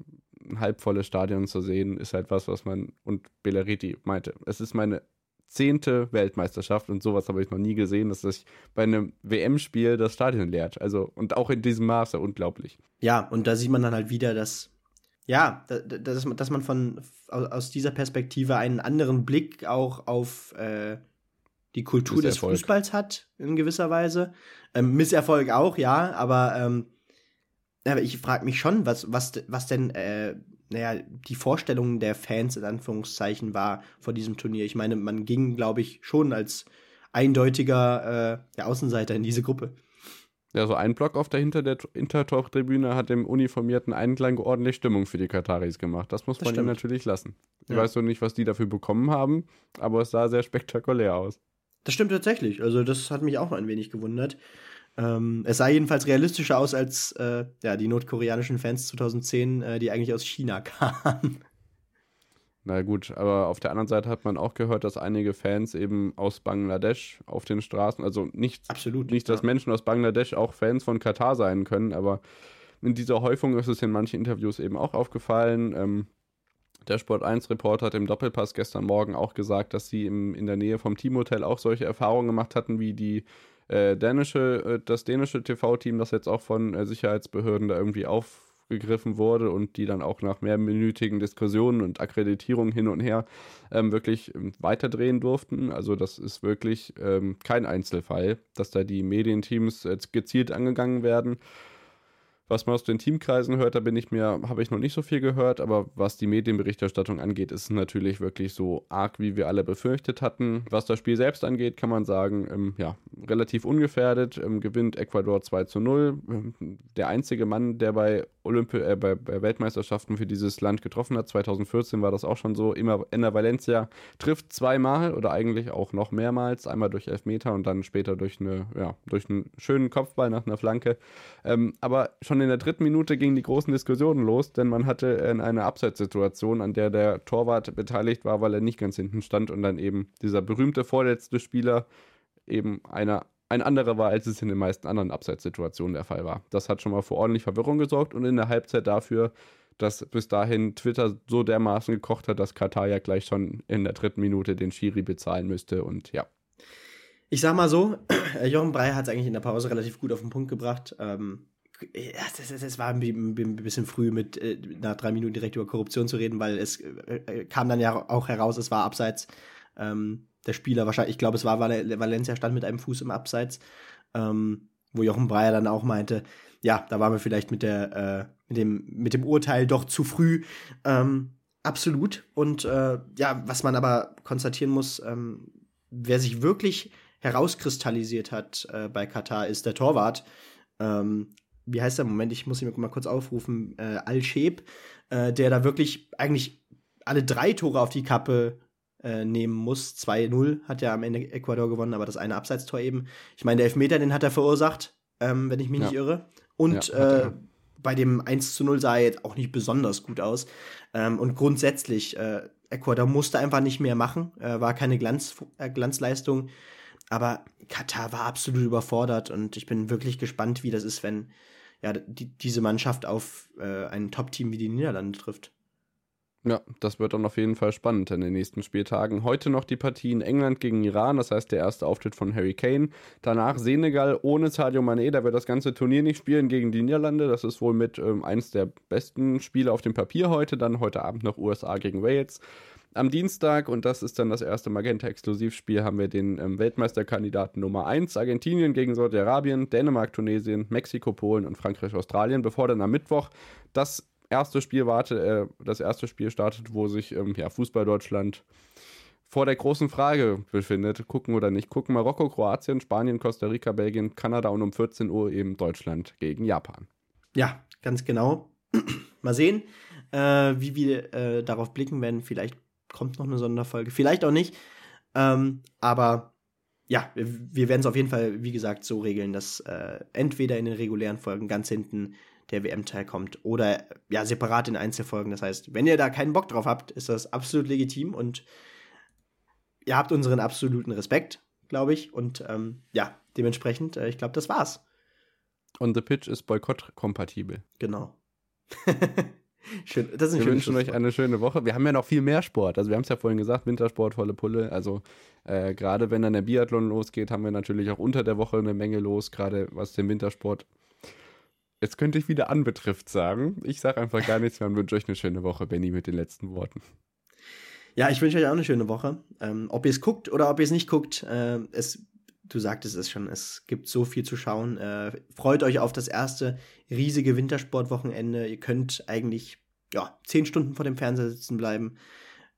C: ein halbvolles Stadion zu sehen, ist halt was, was man, und Bellariti meinte, es ist meine zehnte Weltmeisterschaft und sowas habe ich noch nie gesehen, dass sich bei einem WM-Spiel das Stadion leert. Also, und auch in diesem Maße, unglaublich.
B: Ja, und da sieht man dann halt wieder, dass, ja, dass, dass man von, aus dieser Perspektive einen anderen Blick auch auf äh, die Kultur des Fußballs hat, in gewisser Weise. Ähm, Misserfolg auch, ja, aber, ähm, aber ich frage mich schon, was, was, was denn, äh, naja, die Vorstellung der Fans in Anführungszeichen war vor diesem Turnier. Ich meine, man ging, glaube ich, schon als eindeutiger äh, der Außenseiter in diese Gruppe.
C: Ja, so ein Block auf der Hinter der Hintertortribüne hat dem uniformierten Einklang ordentlich Stimmung für die Kataris gemacht. Das muss das man ihnen natürlich lassen. Ich ja. weiß noch nicht, was die dafür bekommen haben, aber es sah sehr spektakulär aus.
B: Das stimmt tatsächlich. Also, das hat mich auch ein wenig gewundert. Ähm, es sah jedenfalls realistischer aus als äh, ja, die nordkoreanischen Fans 2010, äh, die eigentlich aus China kamen.
C: Na gut, aber auf der anderen Seite hat man auch gehört, dass einige Fans eben aus Bangladesch auf den Straßen, also nicht,
B: Absolut.
C: nicht dass
B: ja.
C: Menschen aus Bangladesch auch Fans von Katar sein können, aber in dieser Häufung ist es in manchen Interviews eben auch aufgefallen. Ähm, der Sport 1 Reporter hat im Doppelpass gestern Morgen auch gesagt, dass sie im, in der Nähe vom Teamhotel auch solche Erfahrungen gemacht hatten, wie die äh, dänische, äh, das dänische TV-Team, das jetzt auch von äh, Sicherheitsbehörden da irgendwie aufgegriffen wurde und die dann auch nach mehrminütigen Diskussionen und Akkreditierungen hin und her ähm, wirklich ähm, weiterdrehen durften. Also das ist wirklich ähm, kein Einzelfall, dass da die Medienteams jetzt gezielt angegangen werden. Was man aus den Teamkreisen hört, da bin ich mir, habe ich noch nicht so viel gehört, aber was die Medienberichterstattung angeht, ist es natürlich wirklich so arg, wie wir alle befürchtet hatten. Was das Spiel selbst angeht, kann man sagen, ähm, ja, relativ ungefährdet, ähm, gewinnt Ecuador 2 zu 0. Ähm, der einzige Mann, der bei, Olympi äh, bei, bei, Weltmeisterschaften für dieses Land getroffen hat, 2014 war das auch schon so, immer Ender Valencia trifft zweimal oder eigentlich auch noch mehrmals, einmal durch Elfmeter und dann später durch, eine, ja, durch einen schönen Kopfball nach einer Flanke. Ähm, aber schon in der dritten Minute gingen die großen Diskussionen los, denn man hatte eine Abseitssituation, an der der Torwart beteiligt war, weil er nicht ganz hinten stand und dann eben dieser berühmte vorletzte Spieler eben einer, ein anderer war, als es in den meisten anderen Abseitssituationen der Fall war. Das hat schon mal für ordentlich Verwirrung gesorgt und in der Halbzeit dafür, dass bis dahin Twitter so dermaßen gekocht hat, dass Katar ja gleich schon in der dritten Minute den Schiri bezahlen müsste und ja.
B: Ich sag mal so, Jochen Breyer hat es eigentlich in der Pause relativ gut auf den Punkt gebracht. Ähm, das war ein, bisschen früh mit äh, nach drei Minuten direkt über Korruption zu reden, weil es äh, kam dann ja auch heraus, es war abseits. Ähm, der Spieler wahrscheinlich, ich glaube, es war Val Valencia stand mit einem Fuß im Abseits, ähm, wo Jochen Breyer dann auch meinte, ja, da waren wir vielleicht mit der äh, mit dem mit dem Urteil doch zu früh. Ähm, absolut. Und äh, ja, was man aber konstatieren muss, ähm, wer sich wirklich herauskristallisiert hat äh, bei Katar, ist der Torwart. Ähm, wie heißt der Moment? Ich muss ihn mal kurz aufrufen. Äh, Al-Sheb, äh, der da wirklich eigentlich alle drei Tore auf die Kappe äh, nehmen muss. 2-0 hat ja am Ende Ecuador gewonnen, aber das eine Abseitstor eben. Ich meine, der Elfmeter, den hat er verursacht, ähm, wenn ich mich
C: Ja.
B: nicht irre. Und
C: Ja,
B: äh, bei dem 1 zu 0 sah er jetzt auch nicht besonders gut aus. Ähm, und grundsätzlich, äh, Ecuador musste einfach nicht mehr machen, äh, war keine Glanz, Glanzleistung. Aber Katar war absolut überfordert und ich bin wirklich gespannt, wie das ist, wenn ja, die, diese Mannschaft auf äh, ein Top-Team wie die Niederlande trifft.
C: Ja, das wird dann auf jeden Fall spannend in den nächsten Spieltagen. Heute noch die Partie in England gegen Iran, das heißt der erste Auftritt von Harry Kane. Danach Senegal ohne Sadio Mané, da wird das ganze Turnier nicht spielen gegen die Niederlande. Das ist wohl mit ähm, eins der besten Spiele auf dem Papier heute. Dann heute Abend noch USA gegen Wales. Am Dienstag, und das ist dann das erste Magenta-Exklusivspiel, haben wir den ähm, Weltmeisterkandidaten Nummer 1, Argentinien gegen Saudi-Arabien, Dänemark, Tunesien, Mexiko, Polen und Frankreich, Australien, bevor dann am Mittwoch das erste Spiel warte, äh, das erste Spiel startet, wo sich ähm, ja, Fußball Deutschland vor der großen Frage befindet, gucken oder nicht gucken. Marokko, Kroatien, Spanien, Costa Rica, Belgien, Kanada und um 14 Uhr eben Deutschland gegen Japan.
B: Ja, ganz genau. Mal sehen, äh, wie wir äh, darauf blicken werden. Vielleicht kommt noch eine Sonderfolge, vielleicht auch nicht. Ähm, aber ja, wir, werden es auf jeden Fall, wie gesagt, so regeln, dass äh, entweder in den regulären Folgen ganz hinten der WM-Teil kommt oder ja, separat in Einzelfolgen. Das heißt, wenn ihr da keinen Bock drauf habt, ist das absolut legitim und ihr habt unseren absoluten Respekt, glaube ich. Und ähm, ja, dementsprechend, äh, ich glaube, das war's.
C: Und The Pitch ist boykottkompatibel.
B: Genau. Schön, das ist ein
C: Wir wünschen euch eine schöne Woche. Wir haben ja noch viel mehr Sport. Also wir haben es ja vorhin gesagt, Wintersport, volle Pulle. Also äh, gerade wenn dann der Biathlon losgeht, haben wir natürlich auch unter der Woche eine Menge los, gerade was den Wintersport. Jetzt könnte ich wieder anbetrifft sagen. Ich sage einfach gar nichts mehr und wünsche euch eine schöne Woche, Benny, mit den letzten Worten.
B: Ja, ich wünsche euch auch eine schöne Woche. Ähm, ob ihr es guckt oder ob ihr es nicht guckt, äh, es, du sagtest es schon, es gibt so viel zu schauen. Äh, freut euch auf das erste riesige Wintersportwochenende. Ihr könnt eigentlich ja, zehn Stunden vor dem Fernseher sitzen bleiben.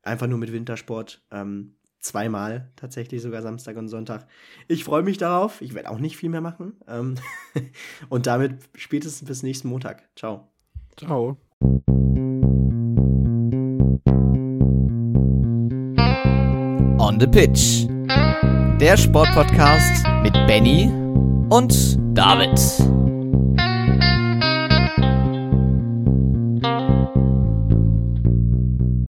B: Einfach nur mit Wintersport. Ähm, zweimal tatsächlich, sogar Samstag und Sonntag. Ich freue mich darauf. Ich werde auch nicht viel mehr machen. Ähm, und damit spätestens bis nächsten Montag. Ciao.
C: Ciao.
A: On the Pitch. Der Sportpodcast mit Benny und David.